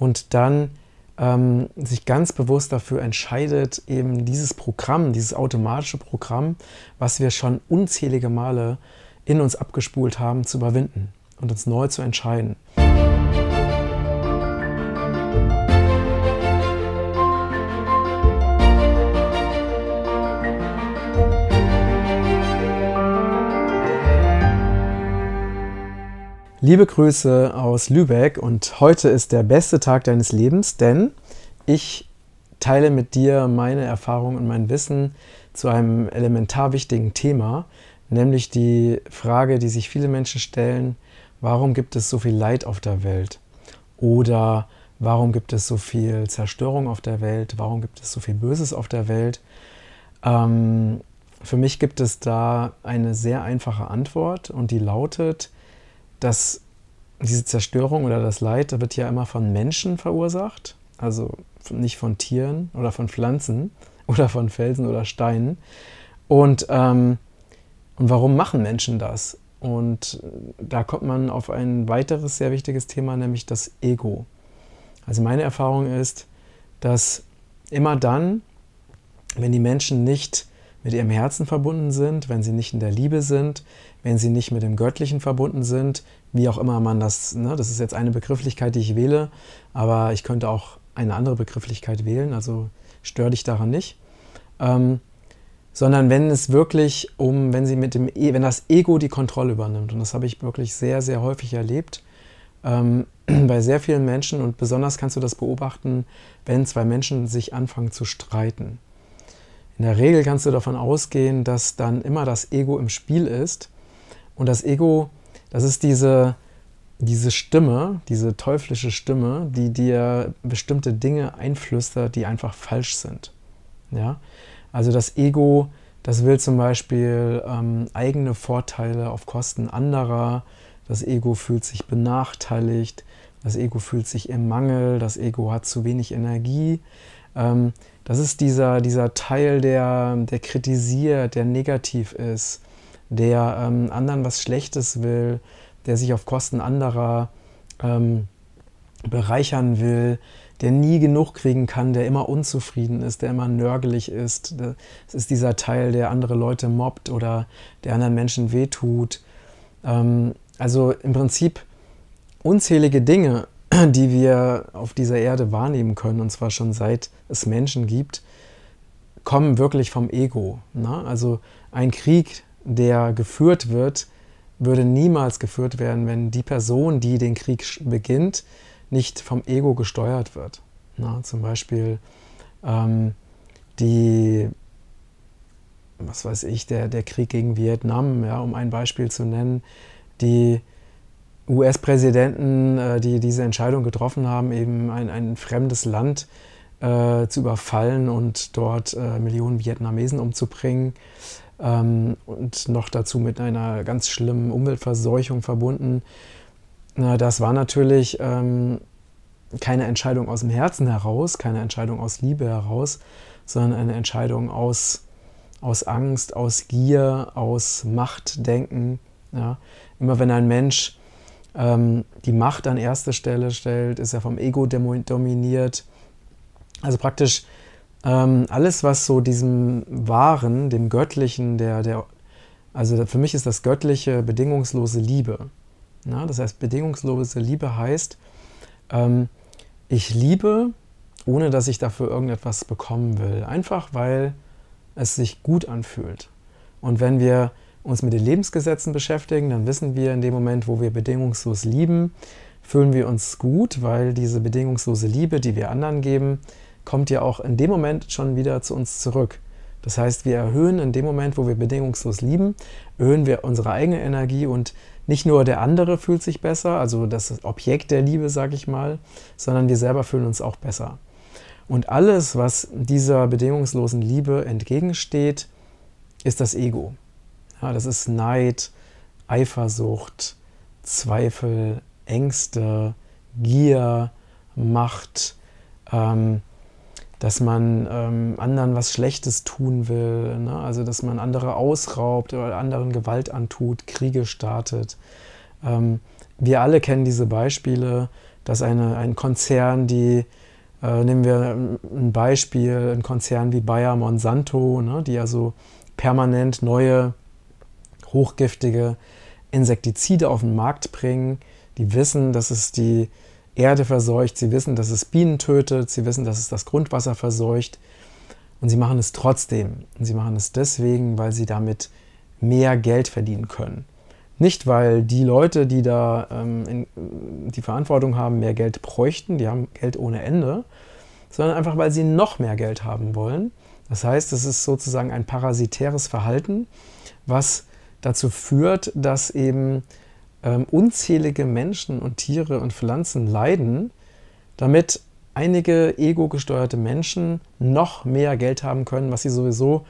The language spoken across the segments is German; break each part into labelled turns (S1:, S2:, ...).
S1: und dann ähm, sich ganz bewusst dafür entscheidet, eben dieses Programm, dieses automatische Programm, was wir schon unzählige Male in uns abgespult haben, zu überwinden und uns neu zu entscheiden. Liebe Grüße aus Lübeck und heute ist der beste Tag deines Lebens, denn ich teile mit dir meine Erfahrungen und mein Wissen zu einem elementar wichtigen Thema, nämlich die Frage, die sich viele Menschen stellen, warum gibt es so viel Leid auf der Welt? Oder warum gibt es so viel Zerstörung auf der Welt? Warum gibt es so viel Böses auf der Welt? Ähm, für mich gibt es da eine sehr einfache Antwort und die lautet, dass diese Zerstörung oder das Leid wird ja immer von Menschen verursacht, also nicht von Tieren oder von Pflanzen oder von Felsen oder Steinen. Und, ähm, und warum machen Menschen das? Und da kommt man auf ein weiteres sehr wichtiges Thema, nämlich das Ego. Also meine Erfahrung ist, dass immer dann, wenn die Menschen nicht mit ihrem Herzen verbunden sind, wenn sie nicht in der Liebe sind, wenn sie nicht mit dem Göttlichen verbunden sind, wie auch immer man das, ne, das ist jetzt eine Begrifflichkeit, die ich wähle, aber ich könnte auch eine andere Begrifflichkeit wählen, also stör dich daran nicht. Ähm, sondern wenn es wirklich um, wenn sie mit dem, e, wenn das Ego die Kontrolle übernimmt, und das habe ich wirklich sehr, sehr häufig erlebt, ähm, bei sehr vielen Menschen und besonders kannst du das beobachten, wenn zwei Menschen sich anfangen zu streiten. In der Regel kannst du davon ausgehen, dass dann immer das Ego im Spiel ist. Und das Ego, das ist diese, diese Stimme, diese teuflische Stimme, die dir bestimmte Dinge einflüstert, die einfach falsch sind. Ja? Also das Ego, das will zum Beispiel ähm, eigene Vorteile auf Kosten anderer. Das Ego fühlt sich benachteiligt. Das Ego fühlt sich im Mangel. Das Ego hat zu wenig Energie. Ähm, das ist dieser, dieser Teil, der, der kritisiert, der negativ ist, der ähm, anderen was Schlechtes will, der sich auf Kosten anderer ähm, bereichern will, der nie genug kriegen kann, der immer unzufrieden ist, der immer nörgelig ist. Es ist dieser Teil, der andere Leute mobbt oder der anderen Menschen wehtut. Ähm, also im Prinzip unzählige Dinge, die wir auf dieser Erde wahrnehmen können, und zwar schon seit es Menschen gibt, kommen wirklich vom Ego. Ne? Also ein Krieg, der geführt wird, würde niemals geführt werden, wenn die Person, die den Krieg beginnt, nicht vom Ego gesteuert wird. Ne? Zum Beispiel ähm, die, was weiß ich, der, der Krieg gegen Vietnam, ja, um ein Beispiel zu nennen, die US-Präsidenten, äh, die diese Entscheidung getroffen haben, eben ein, ein fremdes Land äh, zu überfallen und dort äh, Millionen Vietnamesen umzubringen ähm, und noch dazu mit einer ganz schlimmen Umweltverseuchung verbunden. Na, das war natürlich ähm, keine Entscheidung aus dem Herzen heraus, keine Entscheidung aus Liebe heraus, sondern eine Entscheidung aus, aus Angst, aus Gier, aus Machtdenken. Ja. Immer wenn ein Mensch ähm, die Macht an erste Stelle stellt, ist er vom Ego dominiert. Also praktisch ähm, alles, was so diesem Wahren, dem Göttlichen, der, der, also für mich ist das Göttliche bedingungslose Liebe. Ja, das heißt, bedingungslose Liebe heißt, ähm, ich liebe, ohne dass ich dafür irgendetwas bekommen will. Einfach weil es sich gut anfühlt. Und wenn wir uns mit den Lebensgesetzen beschäftigen, dann wissen wir in dem Moment, wo wir bedingungslos lieben, fühlen wir uns gut, weil diese bedingungslose Liebe, die wir anderen geben, kommt ja auch in dem Moment schon wieder zu uns zurück. Das heißt, wir erhöhen in dem Moment, wo wir bedingungslos lieben, erhöhen wir unsere eigene Energie und nicht nur der andere fühlt sich besser, also das Objekt der Liebe, sage ich mal, sondern wir selber fühlen uns auch besser. Und alles, was dieser bedingungslosen Liebe entgegensteht, ist das Ego. Ja, das ist Neid, Eifersucht, Zweifel, Ängste, Gier, Macht, ähm, dass man ähm, anderen was Schlechtes tun will, ne? also dass man andere ausraubt oder anderen Gewalt antut, Kriege startet. Ähm, wir alle kennen diese Beispiele, dass eine, ein Konzern, die, äh, nehmen wir ein Beispiel, ein Konzern wie Bayer Monsanto, ne, die also permanent neue hochgiftige Insektizide auf den Markt bringen, die wissen, dass es die Erde verseucht, sie wissen, dass es Bienen tötet, sie wissen, dass es das Grundwasser verseucht und sie machen es trotzdem. Und sie machen es deswegen, weil sie damit mehr Geld verdienen können. Nicht, weil die Leute, die da ähm, in, die Verantwortung haben, mehr Geld bräuchten, die haben Geld ohne Ende, sondern einfach, weil sie noch mehr Geld haben wollen. Das heißt, es ist sozusagen ein parasitäres Verhalten, was dazu führt, dass eben ähm, unzählige Menschen und Tiere und Pflanzen leiden, damit einige ego-gesteuerte Menschen noch mehr Geld haben können, was sie sowieso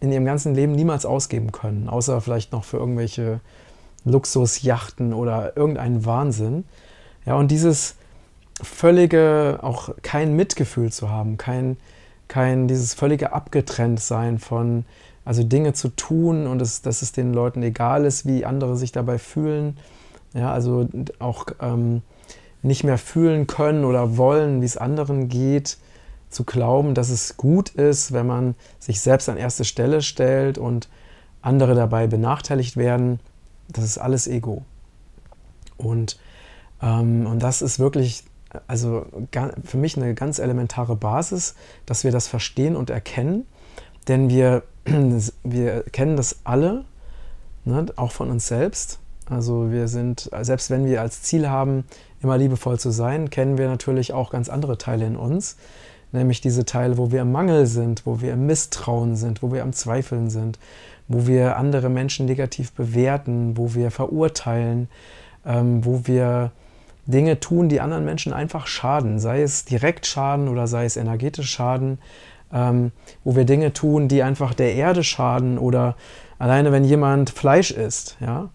S1: in ihrem ganzen Leben niemals ausgeben können, außer vielleicht noch für irgendwelche Luxusjachten oder irgendeinen Wahnsinn. Ja, und dieses völlige, auch kein Mitgefühl zu haben, kein, kein dieses völlige Abgetrenntsein von, also Dinge zu tun und es, dass es den Leuten egal ist, wie andere sich dabei fühlen. Ja, also auch ähm, nicht mehr fühlen können oder wollen, wie es anderen geht, zu glauben, dass es gut ist, wenn man sich selbst an erste Stelle stellt und andere dabei benachteiligt werden, das ist alles Ego. Und, ähm, und das ist wirklich, also für mich eine ganz elementare Basis, dass wir das verstehen und erkennen, denn wir, wir kennen das alle, ne, auch von uns selbst. Also wir sind, selbst wenn wir als Ziel haben, immer liebevoll zu sein, kennen wir natürlich auch ganz andere Teile in uns, nämlich diese Teile, wo wir im Mangel sind, wo wir im Misstrauen sind, wo wir am Zweifeln sind, wo wir andere Menschen negativ bewerten, wo wir verurteilen, ähm, wo wir Dinge tun, die anderen Menschen einfach schaden, sei es direkt schaden oder sei es energetisch schaden, ähm, wo wir Dinge tun, die einfach der Erde schaden oder alleine wenn jemand Fleisch isst, ja,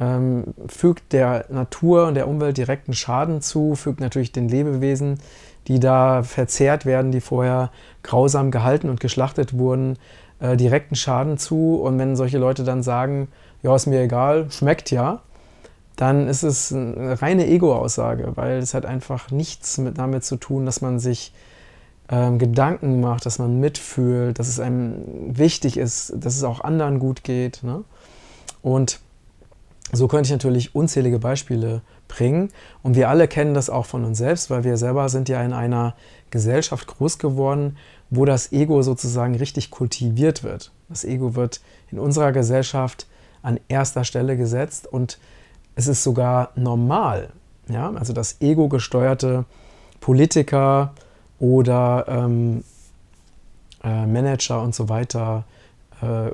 S1: ähm, fügt der Natur und der Umwelt direkten Schaden zu, fügt natürlich den Lebewesen, die da verzehrt werden, die vorher grausam gehalten und geschlachtet wurden, äh, direkten Schaden zu. Und wenn solche Leute dann sagen, ja, ist mir egal, schmeckt ja, dann ist es eine reine Ego-Aussage, weil es hat einfach nichts mit, damit zu tun, dass man sich ähm, Gedanken macht, dass man mitfühlt, dass es einem wichtig ist, dass es auch anderen gut geht. Ne? Und so könnte ich natürlich unzählige Beispiele bringen. Und wir alle kennen das auch von uns selbst, weil wir selber sind ja in einer Gesellschaft groß geworden, wo das Ego sozusagen richtig kultiviert wird. Das Ego wird in unserer Gesellschaft an erster Stelle gesetzt und es ist sogar normal. Ja? Also dass ego-gesteuerte Politiker oder ähm, äh, Manager und so weiter, äh,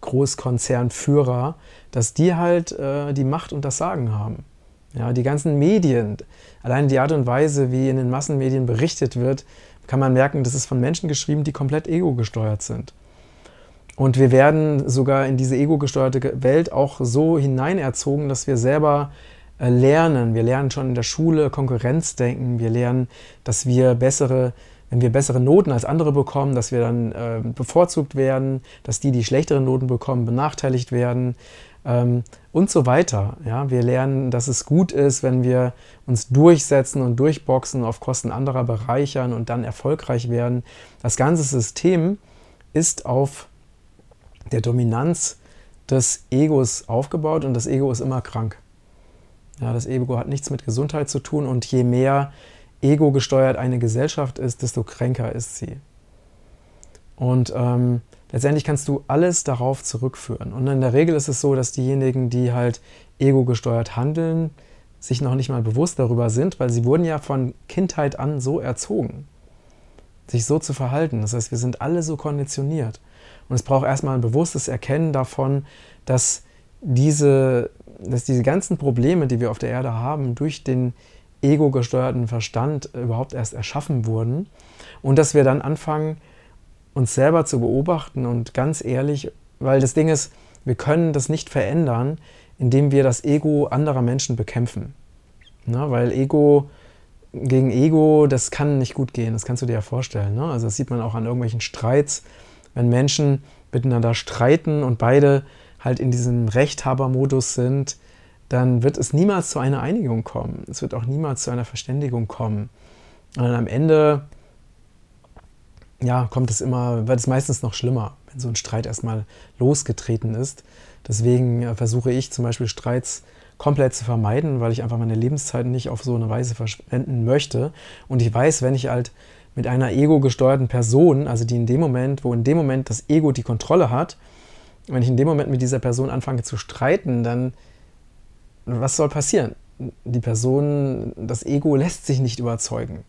S1: Großkonzernführer, dass die halt äh, die Macht und das Sagen haben. Ja, die ganzen Medien, allein die Art und Weise, wie in den Massenmedien berichtet wird, kann man merken, das ist von Menschen geschrieben, die komplett ego-gesteuert sind. Und wir werden sogar in diese ego-gesteuerte Welt auch so hineinerzogen, dass wir selber äh, lernen. Wir lernen schon in der Schule Konkurrenzdenken. Wir lernen, dass wir bessere wenn wir bessere Noten als andere bekommen, dass wir dann äh, bevorzugt werden, dass die, die schlechtere Noten bekommen, benachteiligt werden ähm, und so weiter. Ja, wir lernen, dass es gut ist, wenn wir uns durchsetzen und durchboxen, auf Kosten anderer bereichern und dann erfolgreich werden. Das ganze System ist auf der Dominanz des Egos aufgebaut und das Ego ist immer krank. Ja, das Ego hat nichts mit Gesundheit zu tun und je mehr ego gesteuert eine Gesellschaft ist, desto kränker ist sie. Und ähm, letztendlich kannst du alles darauf zurückführen. Und in der Regel ist es so, dass diejenigen, die halt ego gesteuert handeln, sich noch nicht mal bewusst darüber sind, weil sie wurden ja von Kindheit an so erzogen, sich so zu verhalten. Das heißt, wir sind alle so konditioniert. Und es braucht erstmal ein bewusstes Erkennen davon, dass diese, dass diese ganzen Probleme, die wir auf der Erde haben, durch den ego-gesteuerten Verstand überhaupt erst erschaffen wurden und dass wir dann anfangen, uns selber zu beobachten und ganz ehrlich, weil das Ding ist, wir können das nicht verändern, indem wir das Ego anderer Menschen bekämpfen. Ne? Weil Ego gegen Ego, das kann nicht gut gehen, das kannst du dir ja vorstellen. Ne? Also das sieht man auch an irgendwelchen Streits, wenn Menschen miteinander streiten und beide halt in diesem Rechthabermodus sind, dann wird es niemals zu einer Einigung kommen. Es wird auch niemals zu einer Verständigung kommen. Und am Ende ja, kommt es immer, wird es meistens noch schlimmer, wenn so ein Streit erstmal losgetreten ist. Deswegen äh, versuche ich zum Beispiel Streits komplett zu vermeiden, weil ich einfach meine Lebenszeit nicht auf so eine Weise verschwenden möchte. Und ich weiß, wenn ich halt mit einer ego-gesteuerten Person, also die in dem Moment, wo in dem Moment das Ego die Kontrolle hat, wenn ich in dem Moment mit dieser Person anfange zu streiten, dann was soll passieren? Die Person, das Ego lässt sich nicht überzeugen.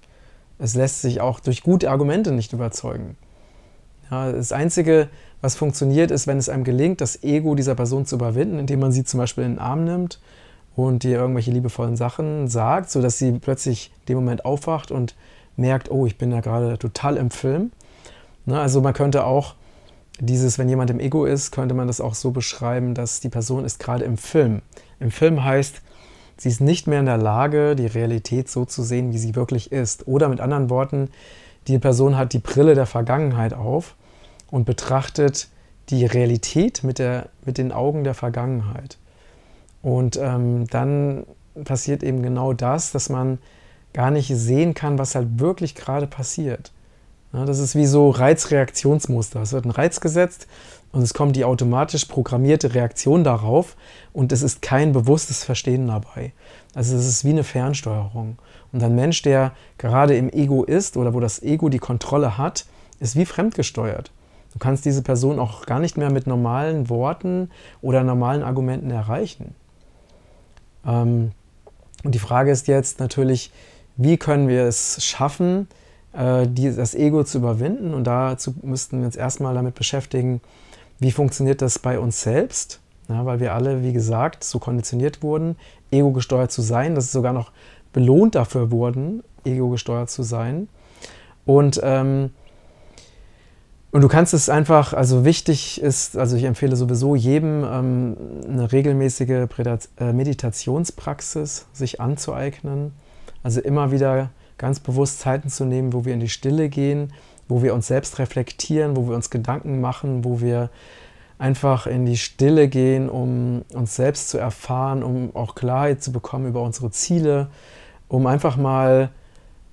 S1: Es lässt sich auch durch gute Argumente nicht überzeugen. Ja, das Einzige, was funktioniert, ist, wenn es einem gelingt, das Ego dieser Person zu überwinden, indem man sie zum Beispiel in den Arm nimmt und ihr irgendwelche liebevollen Sachen sagt, sodass sie plötzlich in dem Moment aufwacht und merkt, oh, ich bin ja gerade total im Film. Ne, also man könnte auch dieses, wenn jemand im Ego ist, könnte man das auch so beschreiben, dass die Person ist gerade im Film. Im Film heißt, sie ist nicht mehr in der Lage, die Realität so zu sehen, wie sie wirklich ist. Oder mit anderen Worten, die Person hat die Brille der Vergangenheit auf und betrachtet die Realität mit, der, mit den Augen der Vergangenheit. Und ähm, dann passiert eben genau das, dass man gar nicht sehen kann, was halt wirklich gerade passiert. Das ist wie so Reizreaktionsmuster. Es wird ein Reiz gesetzt und es kommt die automatisch programmierte Reaktion darauf und es ist kein bewusstes Verstehen dabei. Also es ist wie eine Fernsteuerung. Und ein Mensch, der gerade im Ego ist oder wo das Ego die Kontrolle hat, ist wie fremdgesteuert. Du kannst diese Person auch gar nicht mehr mit normalen Worten oder normalen Argumenten erreichen. Ähm, und die Frage ist jetzt natürlich, wie können wir es schaffen, äh, die, das Ego zu überwinden. Und dazu müssten wir uns erstmal damit beschäftigen, wie funktioniert das bei uns selbst. Ja, weil wir alle, wie gesagt, so konditioniert wurden, ego-gesteuert zu sein, dass sie sogar noch belohnt dafür wurden, ego-gesteuert zu sein. Und, ähm, und du kannst es einfach, also wichtig ist, also ich empfehle sowieso jedem ähm, eine regelmäßige äh, Meditationspraxis sich anzueignen. Also immer wieder ganz bewusst Zeiten zu nehmen, wo wir in die Stille gehen, wo wir uns selbst reflektieren, wo wir uns Gedanken machen, wo wir einfach in die Stille gehen, um uns selbst zu erfahren, um auch Klarheit zu bekommen über unsere Ziele, um einfach mal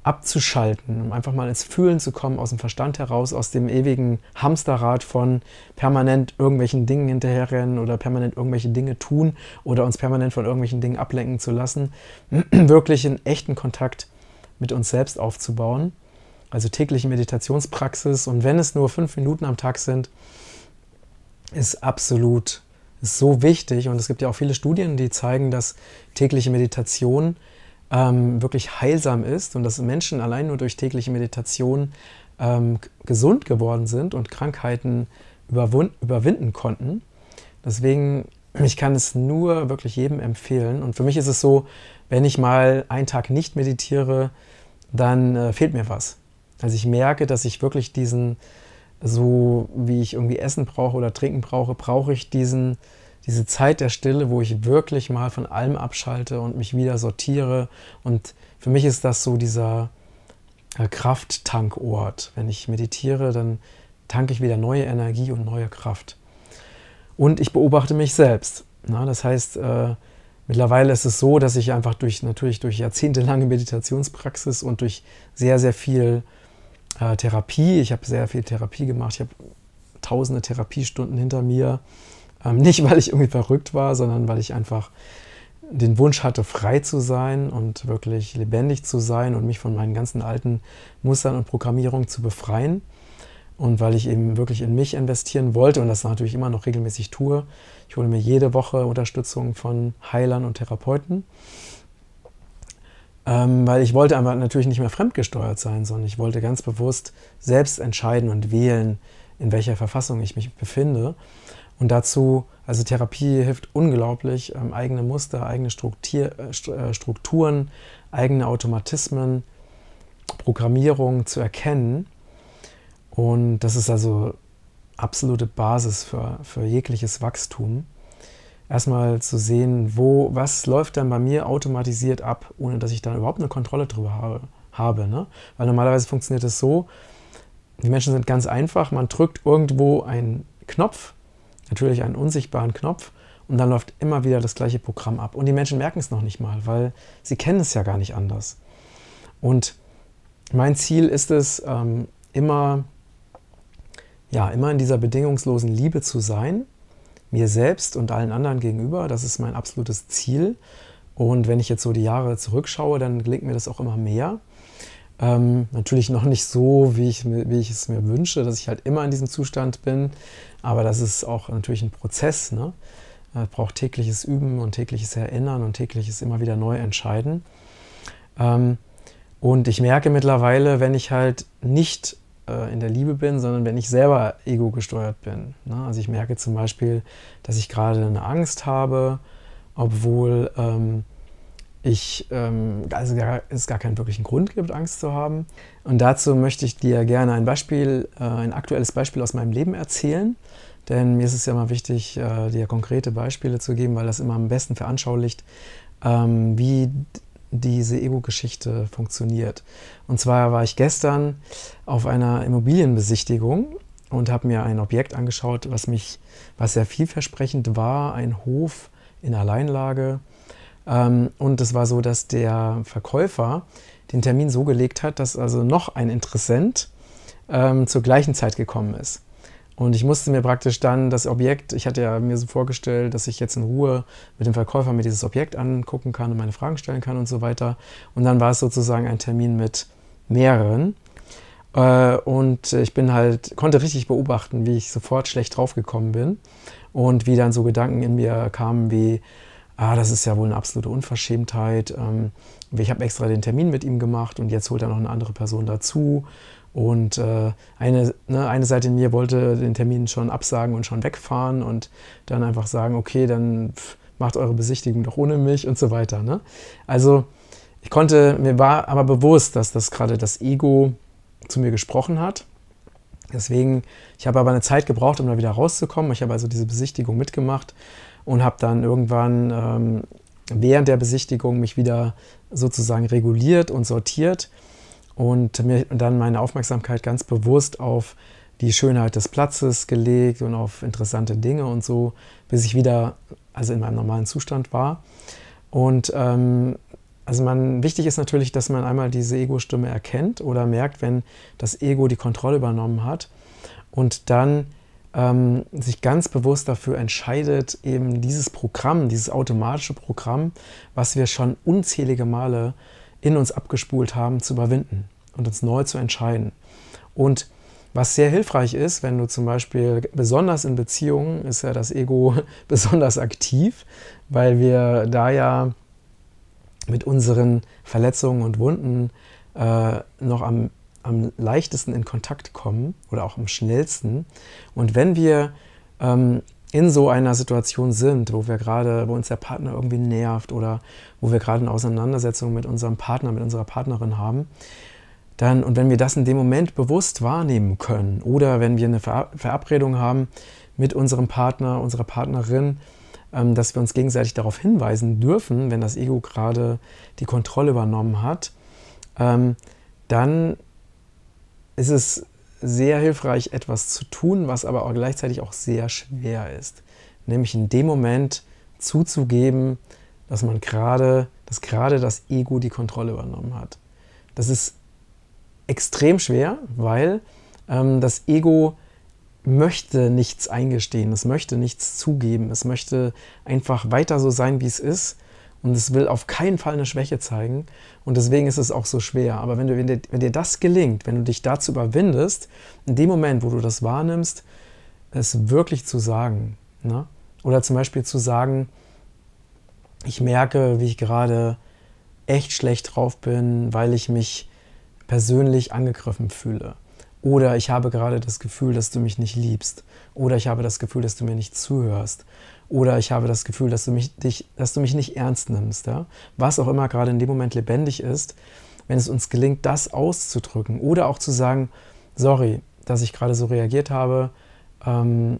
S1: abzuschalten, um einfach mal ins Fühlen zu kommen, aus dem Verstand heraus, aus dem ewigen Hamsterrad von permanent irgendwelchen Dingen hinterherrennen oder permanent irgendwelche Dinge tun oder uns permanent von irgendwelchen Dingen ablenken zu lassen, wirklich in echten Kontakt mit uns selbst aufzubauen. Also tägliche Meditationspraxis und wenn es nur fünf Minuten am Tag sind, ist absolut ist so wichtig und es gibt ja auch viele Studien, die zeigen, dass tägliche Meditation ähm, wirklich heilsam ist und dass Menschen allein nur durch tägliche Meditation ähm, gesund geworden sind und Krankheiten überwinden konnten. Deswegen, ich kann es nur wirklich jedem empfehlen. Und für mich ist es so, wenn ich mal einen Tag nicht meditiere, dann äh, fehlt mir was. Also ich merke, dass ich wirklich diesen, so wie ich irgendwie Essen brauche oder Trinken brauche, brauche ich diesen, diese Zeit der Stille, wo ich wirklich mal von allem abschalte und mich wieder sortiere. Und für mich ist das so dieser äh, Krafttankort. Wenn ich meditiere, dann tanke ich wieder neue Energie und neue Kraft. Und ich beobachte mich selbst. Na, das heißt, äh, Mittlerweile ist es so, dass ich einfach durch natürlich durch jahrzehntelange Meditationspraxis und durch sehr, sehr viel äh, Therapie, ich habe sehr viel Therapie gemacht, ich habe tausende Therapiestunden hinter mir. Ähm, nicht, weil ich irgendwie verrückt war, sondern weil ich einfach den Wunsch hatte, frei zu sein und wirklich lebendig zu sein und mich von meinen ganzen alten Mustern und Programmierungen zu befreien und weil ich eben wirklich in mich investieren wollte und das natürlich immer noch regelmäßig tue. Ich hole mir jede Woche Unterstützung von Heilern und Therapeuten, ähm, weil ich wollte einfach natürlich nicht mehr fremdgesteuert sein, sondern ich wollte ganz bewusst selbst entscheiden und wählen, in welcher Verfassung ich mich befinde. Und dazu, also Therapie hilft unglaublich, ähm, eigene Muster, eigene Struktur, äh, äh, Strukturen, eigene Automatismen, Programmierung zu erkennen und das ist also absolute Basis für, für jegliches Wachstum. Erstmal zu sehen, wo, was läuft dann bei mir automatisiert ab, ohne dass ich da überhaupt eine Kontrolle drüber habe. habe ne? Weil normalerweise funktioniert es so, die Menschen sind ganz einfach, man drückt irgendwo einen Knopf, natürlich einen unsichtbaren Knopf, Und dann läuft immer wieder das gleiche Programm ab. Und die Menschen merken es noch nicht mal, weil sie kennen es ja gar nicht anders. Und mein Ziel ist es, ähm, immer, ja, immer in dieser bedingungslosen Liebe zu sein, mir selbst und allen anderen gegenüber. Das ist mein absolutes Ziel. Und wenn ich jetzt so die Jahre zurückschaue, dann gelingt mir das auch immer mehr. Ähm, natürlich noch nicht so, wie ich, wie ich es mir wünsche, dass ich halt immer in diesem Zustand bin. Aber das ist auch natürlich ein Prozess. Ne? Es braucht tägliches Üben und tägliches Erinnern und tägliches immer wieder neu entscheiden. Ähm, und ich merke mittlerweile, wenn ich halt nicht äh, in der Liebe bin, sondern wenn ich selber ego gesteuert bin. Ne? Also ich merke zum Beispiel, dass ich gerade eine Angst habe, obwohl ähm, ich, ähm, also gar, es gar keinen wirklichen Grund gibt, Angst zu haben. Und dazu möchte ich dir gerne ein Beispiel, äh, ein aktuelles Beispiel aus meinem Leben erzählen. Denn mir ist es ja immer wichtig, äh, dir konkrete Beispiele zu geben, weil das immer am besten veranschaulicht, ähm, wie diese Ego-Geschichte funktioniert. Und zwar war ich gestern auf einer Immobilienbesichtigung und habe mir ein Objekt angeschaut, was mich, was sehr vielversprechend war, ein Hof in Alleinlage. Ähm, und es war so, dass der Verkäufer den Termin so gelegt hat, dass also noch ein Interessent ähm, zur gleichen Zeit gekommen ist. Und ich musste mir praktisch dann das Objekt, ich hatte ja mir so vorgestellt, dass ich jetzt in Ruhe mit dem Verkäufer mir dieses Objekt angucken kann und meine Fragen stellen kann und so weiter. Und dann war es sozusagen ein Termin mit mehreren. Äh, und ich bin halt, konnte richtig beobachten, wie ich sofort schlecht draufgekommen bin und wie dann so Gedanken in mir kamen wie, ah, das ist ja wohl eine absolute Unverschämtheit. Ähm, ich habe extra den Termin mit ihm gemacht und jetzt holt er noch eine andere Person dazu. Und äh, eine, ne, eine Seite in mir wollte den Termin schon absagen und schon wegfahren und dann einfach sagen, okay, dann macht eure Besichtigung doch ohne mich und so weiter. Ne? Also ich konnte, mir war aber bewusst, dass das gerade das Ego zu mir gesprochen hat. Deswegen, ich habe aber eine Zeit gebraucht, um da wieder rauszukommen. Ich habe also diese Besichtigung mitgemacht und habe dann irgendwann ähm, während der Besichtigung mich wieder sozusagen reguliert und sortiert und mir dann meine Aufmerksamkeit ganz bewusst auf die Schönheit des Platzes gelegt und auf interessante Dinge und so, bis ich wieder also in meinem normalen Zustand war. Und ähm, also man, wichtig ist natürlich, dass man einmal diese Ego-Stimme erkennt oder merkt, wenn das Ego die Kontrolle übernommen hat und dann ähm, sich ganz bewusst dafür entscheidet, eben dieses Programm, dieses automatische Programm, was wir schon unzählige Male in uns abgespult haben, zu überwinden und uns neu zu entscheiden. Und was sehr hilfreich ist, wenn du zum Beispiel, besonders in Beziehungen, ist ja das Ego besonders aktiv, weil wir da ja mit unseren Verletzungen und Wunden äh, noch am, am leichtesten in Kontakt kommen oder auch am schnellsten. Und wenn wir ähm, in so einer Situation sind, wo wir gerade, wo uns der Partner irgendwie nervt oder wo wir gerade eine Auseinandersetzung mit unserem Partner, mit unserer Partnerin haben, dann, und wenn wir das in dem Moment bewusst wahrnehmen können oder wenn wir eine Verabredung haben mit unserem Partner, unserer Partnerin, ähm, dass wir uns gegenseitig darauf hinweisen dürfen, wenn das Ego gerade die Kontrolle übernommen hat, ähm, dann ist es sehr hilfreich, etwas zu tun, was aber auch gleichzeitig auch sehr schwer ist. Nämlich in dem Moment zuzugeben, dass man gerade, dass gerade das Ego die Kontrolle übernommen hat. Das ist extrem schwer, weil ähm, das Ego möchte nichts eingestehen, es möchte nichts zugeben, es möchte einfach weiter so sein, wie es ist und es will auf keinen Fall eine Schwäche zeigen und deswegen ist es auch so schwer. Aber wenn, du, wenn, dir, wenn dir das gelingt, wenn du dich dazu überwindest, in dem Moment, wo du das wahrnimmst, es wirklich zu sagen, ne? oder zum Beispiel zu sagen, ich merke, wie ich gerade echt schlecht drauf bin, weil ich mich persönlich angegriffen fühle oder ich habe gerade das Gefühl, dass du mich nicht liebst. Oder ich habe das Gefühl, dass du mir nicht zuhörst. Oder ich habe das Gefühl, dass du mich, dich, dass du mich nicht ernst nimmst. Ja? Was auch immer gerade in dem Moment lebendig ist, wenn es uns gelingt, das auszudrücken. Oder auch zu sagen, sorry, dass ich gerade so reagiert habe. Ähm,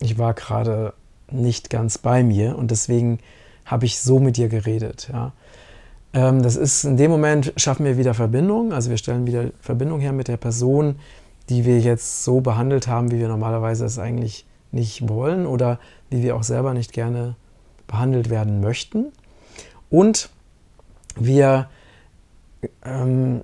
S1: ich war gerade nicht ganz bei mir und deswegen habe ich so mit dir geredet. Ja? Ähm, das ist in dem Moment, schaffen wir wieder Verbindung, also wir stellen wieder Verbindung her mit der Person, die wir jetzt so behandelt haben, wie wir normalerweise es eigentlich nicht wollen oder wie wir auch selber nicht gerne behandelt werden möchten. Und wir ähm,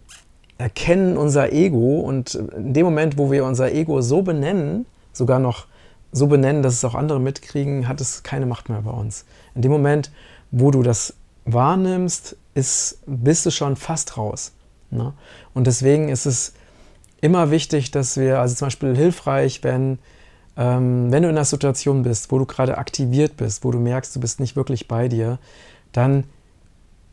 S1: erkennen unser Ego und in dem Moment, wo wir unser Ego so benennen, sogar noch so benennen, dass es auch andere mitkriegen, hat es keine Macht mehr bei uns. In dem Moment, wo du das wahrnimmst, ist, bist du schon fast raus. Ne? Und deswegen ist es immer wichtig, dass wir, also zum Beispiel hilfreich, wenn, wenn du in einer Situation bist, wo du gerade aktiviert bist, wo du merkst, du bist nicht wirklich bei dir, dann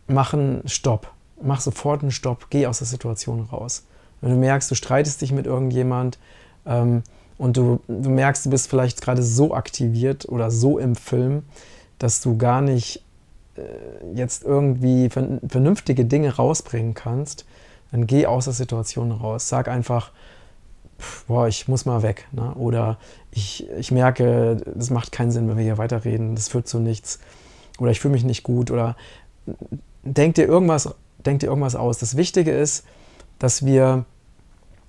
S1: mach einen Stopp. Mach sofort einen Stopp, geh aus der Situation raus. Wenn du merkst, du streitest dich mit irgendjemand, ähm, und du, du merkst, du bist vielleicht gerade so aktiviert oder so im Film, dass du gar nicht äh, jetzt irgendwie vernünftige Dinge rausbringen kannst, dann geh aus der Situation raus. Sag einfach, boah, ich muss mal weg. Ne? Oder ich, ich merke, das macht keinen Sinn, wenn wir hier weiterreden, das führt zu nichts. Oder ich fühle mich nicht gut. Oder denk dir irgendwas, denk dir irgendwas aus. Das Wichtige ist, dass wir,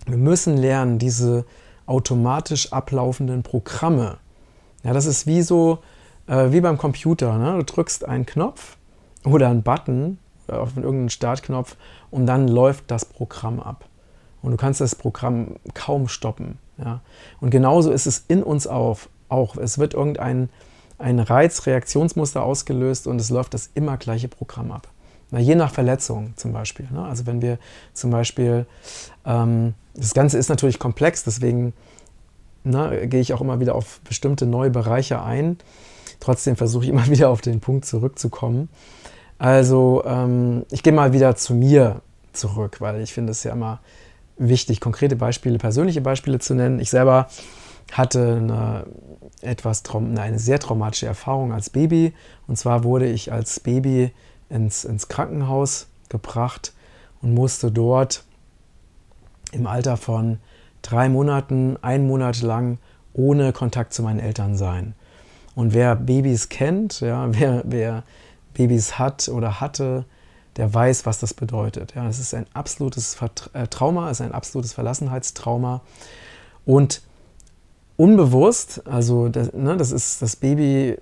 S1: wir müssen lernen, diese automatisch ablaufenden Programme. Ja, das ist wie so, äh, wie beim Computer. Ne? Du drückst einen Knopf oder einen Button auf irgendeinen Startknopf und dann läuft das Programm ab. Und du kannst das Programm kaum stoppen. Ja? Und genauso ist es in uns auch. auch. Es wird irgendein ein Reizreaktionsmuster ausgelöst und es läuft das immer gleiche Programm ab. Na, je nach Verletzung zum Beispiel. Ne? Also wenn wir zum Beispiel, ähm, das Ganze ist natürlich komplex, deswegen ne, gehe ich auch immer wieder auf bestimmte neue Bereiche ein. Trotzdem versuche ich immer wieder auf den Punkt zurückzukommen. Also ähm, ich gehe mal wieder zu mir zurück, weil ich finde es ja immer wichtig, konkrete Beispiele, persönliche Beispiele zu nennen. Ich selber hatte eine etwas eine sehr traumatische Erfahrung als Baby. Und zwar wurde ich als Baby ins, ins Krankenhaus gebracht und musste dort im Alter von drei Monaten, ein Monat lang ohne Kontakt zu meinen Eltern sein. Und wer Babys kennt, ja, wer, wer Babys hat oder hatte, der weiß, was das bedeutet. Ja, es ist ein absolutes äh, Trauma, es ist ein absolutes Verlassenheitstrauma. Und unbewusst, also das, ne, das ist, das Baby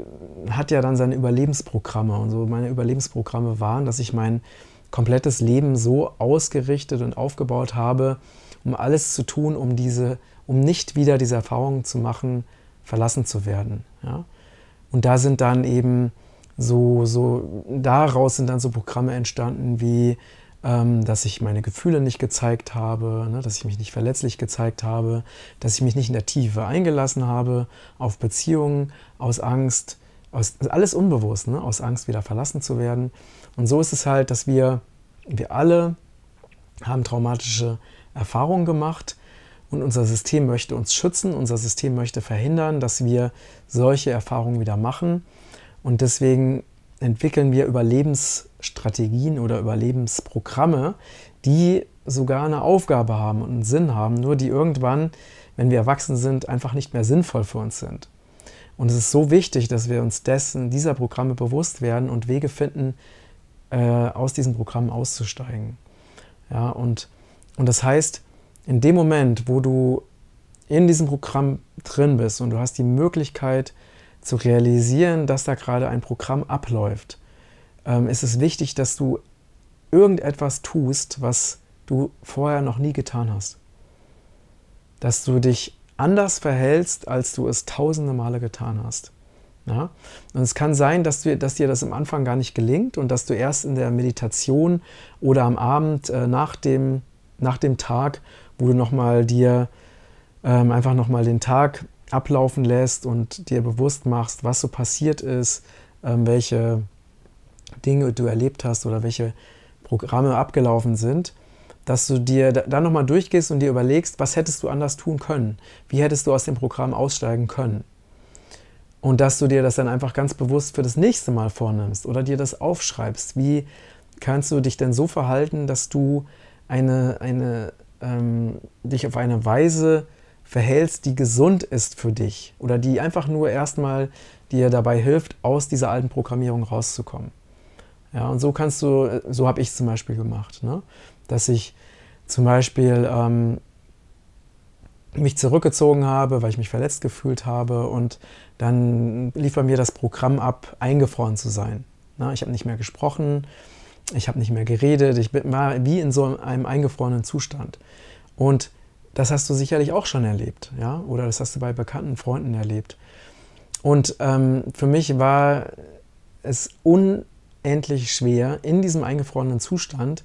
S1: hat ja dann seine Überlebensprogramme und so meine Überlebensprogramme waren, dass ich mein komplettes Leben so ausgerichtet und aufgebaut habe, um alles zu tun, um diese, um nicht wieder diese Erfahrung zu machen, verlassen zu werden. Ja? Und da sind dann eben so, so, daraus sind dann so Programme entstanden wie ähm, dass ich meine Gefühle nicht gezeigt habe, ne, dass ich mich nicht verletzlich gezeigt habe, dass ich mich nicht in der Tiefe eingelassen habe auf Beziehungen aus Angst, aus, alles unbewusst, ne, aus Angst wieder verlassen zu werden. Und so ist es halt, dass wir, wir alle haben traumatische Erfahrungen gemacht und unser System möchte uns schützen, unser System möchte verhindern, dass wir solche Erfahrungen wieder machen. Und deswegen entwickeln wir Überlebensstrategien oder Überlebensprogramme, die sogar eine Aufgabe haben und einen Sinn haben, nur die irgendwann, wenn wir erwachsen sind, einfach nicht mehr sinnvoll für uns sind. Und es ist so wichtig, dass wir uns dessen, dieser Programme bewusst werden und Wege finden, äh, aus diesen Programmen auszusteigen. Ja, und, und das heißt, in dem Moment, wo du in diesem Programm drin bist und du hast die Möglichkeit, zu realisieren, dass da gerade ein Programm abläuft, ähm, ist es wichtig, dass du irgendetwas tust, was du vorher noch nie getan hast. Dass du dich anders verhältst, als du es tausende Male getan hast. Ja? Und es kann sein, dass, du, dass dir das am Anfang gar nicht gelingt und dass du erst in der Meditation oder am Abend äh, nach, dem, nach dem Tag, wo du nochmal dir ähm, einfach nochmal den Tag ablaufen lässt und dir bewusst machst, was so passiert ist, ähm, welche Dinge du erlebt hast oder welche Programme abgelaufen sind, dass du dir dann nochmal durchgehst und dir überlegst, was hättest du anders tun können? Wie hättest du aus dem Programm aussteigen können? Und dass du dir das dann einfach ganz bewusst für das nächste Mal vornimmst oder dir das aufschreibst. Wie kannst du dich denn so verhalten, dass du eine, eine, ähm, dich auf eine Weise verhältst, die gesund ist für dich oder die einfach nur erstmal dir dabei hilft, aus dieser alten Programmierung rauszukommen. Ja, und so kannst du, so habe ich es zum Beispiel gemacht, ne? dass ich zum Beispiel ähm, mich zurückgezogen habe, weil ich mich verletzt gefühlt habe und dann lief bei mir das Programm ab, eingefroren zu sein. Na, ich habe nicht mehr gesprochen, ich habe nicht mehr geredet, ich war wie in so einem eingefrorenen Zustand. Und das hast du sicherlich auch schon erlebt, ja, oder das hast du bei bekannten Freunden erlebt. Und ähm, für mich war es unendlich schwer, in diesem eingefrorenen Zustand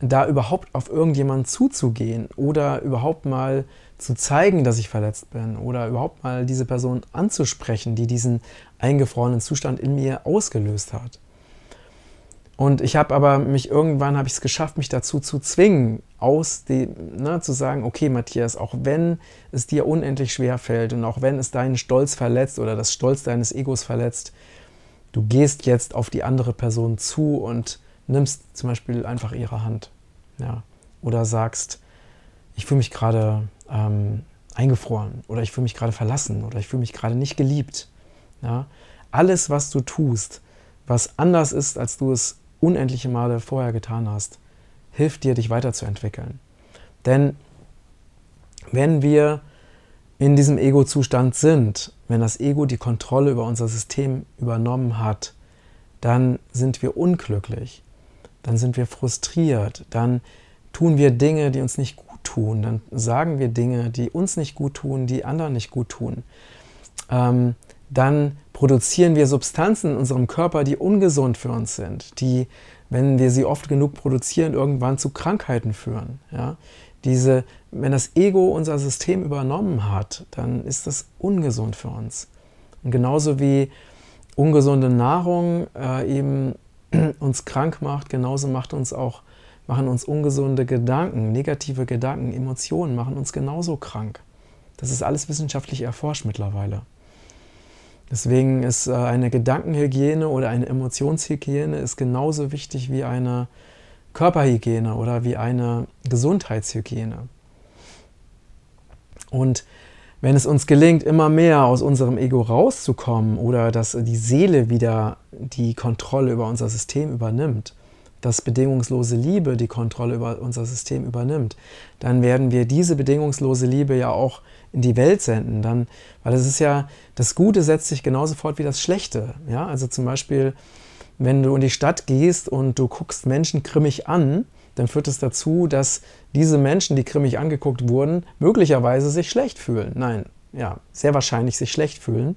S1: da überhaupt auf irgendjemanden zuzugehen oder überhaupt mal zu zeigen, dass ich verletzt bin oder überhaupt mal diese Person anzusprechen, die diesen eingefrorenen Zustand in mir ausgelöst hat. Und ich habe aber mich irgendwann habe ich es geschafft, mich dazu zu zwingen, aus dem, ne, zu sagen, okay, Matthias, auch wenn es dir unendlich schwer fällt und auch wenn es deinen Stolz verletzt oder das Stolz deines Egos verletzt, du gehst jetzt auf die andere Person zu und nimmst zum Beispiel einfach ihre Hand. Ja. Oder sagst, ich fühle mich gerade ähm, eingefroren oder ich fühle mich gerade verlassen oder ich fühle mich gerade nicht geliebt. Ja. Alles, was du tust, was anders ist, als du es unendliche Male vorher getan hast, hilft dir, dich weiterzuentwickeln. Denn wenn wir in diesem Ego-Zustand sind, wenn das Ego die Kontrolle über unser System übernommen hat, dann sind wir unglücklich dann sind wir frustriert, dann tun wir Dinge, die uns nicht gut tun, dann sagen wir Dinge, die uns nicht gut tun, die anderen nicht gut tun. Ähm, dann produzieren wir Substanzen in unserem Körper, die ungesund für uns sind, die, wenn wir sie oft genug produzieren, irgendwann zu Krankheiten führen. Ja? Diese, wenn das Ego unser System übernommen hat, dann ist das ungesund für uns. Und genauso wie ungesunde Nahrung äh, eben uns krank macht, genauso macht uns auch, machen uns ungesunde Gedanken, negative Gedanken, Emotionen machen uns genauso krank. Das ist alles wissenschaftlich erforscht mittlerweile. Deswegen ist äh, eine Gedankenhygiene oder eine Emotionshygiene ist genauso wichtig wie eine Körperhygiene oder wie eine Gesundheitshygiene. Und wenn es uns gelingt, immer mehr aus unserem Ego rauszukommen oder dass die Seele wieder die Kontrolle über unser System übernimmt, dass bedingungslose Liebe die Kontrolle über unser System übernimmt, dann werden wir diese bedingungslose Liebe ja auch in die Welt senden. Dann, weil es ist ja, das Gute setzt sich genauso fort wie das Schlechte. Ja? Also zum Beispiel, wenn du in die Stadt gehst und du guckst Menschen grimmig an, dann führt es dazu, dass diese Menschen, die grimmig angeguckt wurden, möglicherweise sich schlecht fühlen. Nein, ja, sehr wahrscheinlich sich schlecht fühlen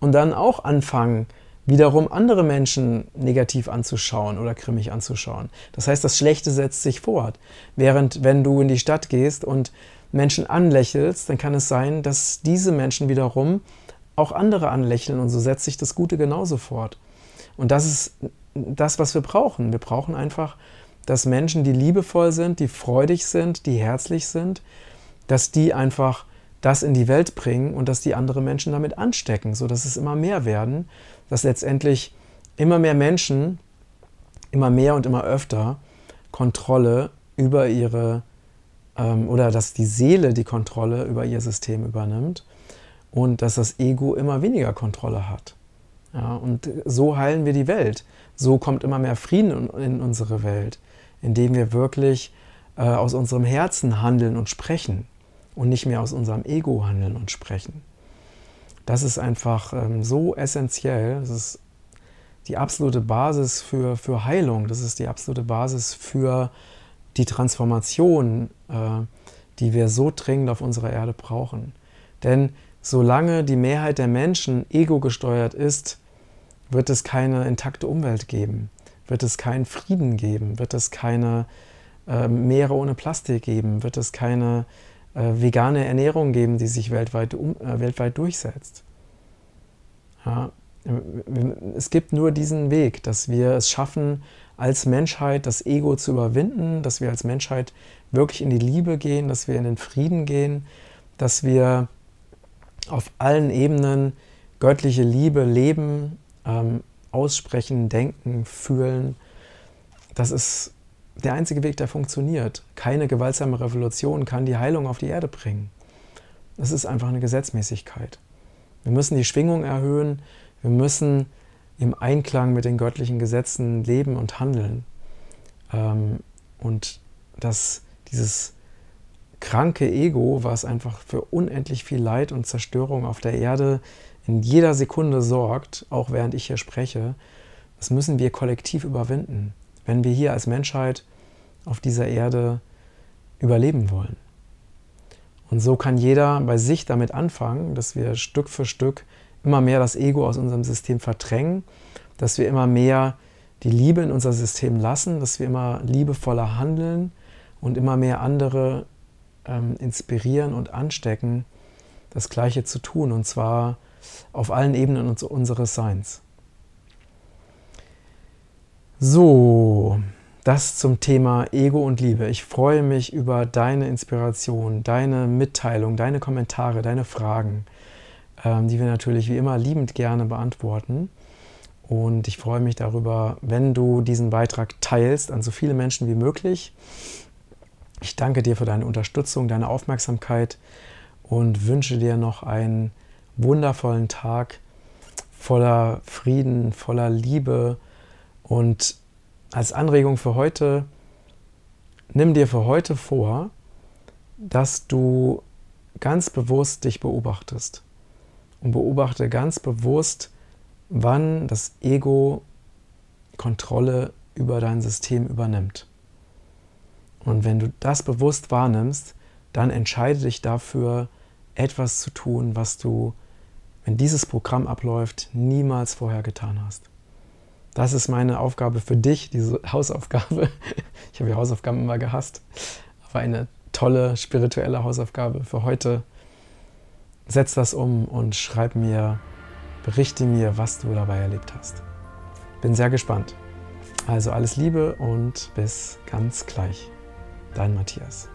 S1: und dann auch anfangen, wiederum andere Menschen negativ anzuschauen oder grimmig anzuschauen. Das heißt, das Schlechte setzt sich fort. Während wenn du in die Stadt gehst und Menschen anlächelst, dann kann es sein, dass diese Menschen wiederum auch andere anlächeln und so setzt sich das Gute genauso fort. Und das ist das, was wir brauchen. Wir brauchen einfach dass Menschen, die liebevoll sind, die freudig sind, die herzlich sind, dass die einfach das in die Welt bringen und dass die andere Menschen damit anstecken, sodass es immer mehr werden, dass letztendlich immer mehr Menschen immer mehr und immer öfter Kontrolle über ihre ähm, oder dass die Seele die Kontrolle über ihr System übernimmt und dass das Ego immer weniger Kontrolle hat. Ja, und so heilen wir die Welt. So kommt immer mehr Frieden in, in unsere Welt indem wir wirklich äh, aus unserem Herzen handeln und sprechen und nicht mehr aus unserem Ego handeln und sprechen. Das ist einfach ähm, so essentiell. Das ist die absolute Basis für, für Heilung. Das ist die absolute Basis für die Transformation, äh, die wir so dringend auf unserer Erde brauchen. Denn solange die Mehrheit der Menschen ego gesteuert ist, wird es keine intakte Umwelt geben wird es keinen Frieden geben, wird es keine äh, Meere ohne Plastik geben, wird es keine vegane Ernährung geben, die sich weltweit, um, äh, weltweit durchsetzt. Ja, es gibt nur diesen Weg, dass wir es schaffen, als Menschheit das Ego zu überwinden, dass wir als Menschheit wirklich in die Liebe gehen, dass wir in den Frieden gehen, dass wir auf allen Ebenen göttliche Liebe leben, ähm, aussprechen, denken, fühlen. Das ist der einzige Weg, der funktioniert. Keine gewaltsame Revolution kann die Heilung auf die Erde bringen. Das ist einfach eine Gesetzmäßigkeit. Wir müssen die Schwingung erhöhen, wir müssen im Einklang mit den göttlichen Gesetzen leben und handeln. Ähm, und dass dieses kranke Ego, was einfach für unendlich viel Leid und Zerstörung auf der Erde in jeder Sekunde sorgt, auch während ich hier spreche, das müssen wir kollektiv überwinden, wenn wir hier als Menschheit auf dieser Erde überleben wollen. Und so kann jeder bei sich damit anfangen, dass wir Stück für Stück immer mehr das Ego aus unserem System verdrängen, dass wir immer mehr die Liebe in unser System lassen, dass wir immer liebevoller handeln und immer mehr andere ähm, inspirieren und anstecken, das Gleiche zu tun, und zwar auf allen Ebenen unseres Seins. So, das zum Thema Ego und Liebe. Ich freue mich über deine Inspiration, deine Mitteilung, deine Kommentare, deine Fragen, ähm, die wir natürlich wie immer liebend gerne beantworten. Und ich freue mich darüber, wenn du diesen Beitrag teilst an so viele Menschen wie möglich. Ich danke dir für deine Unterstützung, deine Aufmerksamkeit und wünsche dir noch einen wundervollen Tag voller Frieden, voller Liebe und als Anregung für heute, nimm dir für heute vor, dass du ganz bewusst dich beobachtest und beobachte ganz bewusst, wann das Ego Kontrolle über dein System übernimmt. Und wenn du das bewusst wahrnimmst, dann entscheide dich dafür, etwas zu tun, was du, wenn dieses Programm abläuft, niemals vorher getan hast. Das ist meine Aufgabe für dich, diese Hausaufgabe. Ich habe die Hausaufgaben immer gehasst, aber eine tolle spirituelle Hausaufgabe für heute. Setz das um und schreib mir, berichte mir, was du dabei erlebt hast. Bin sehr gespannt. Also alles Liebe und bis ganz gleich. Dein Matthias.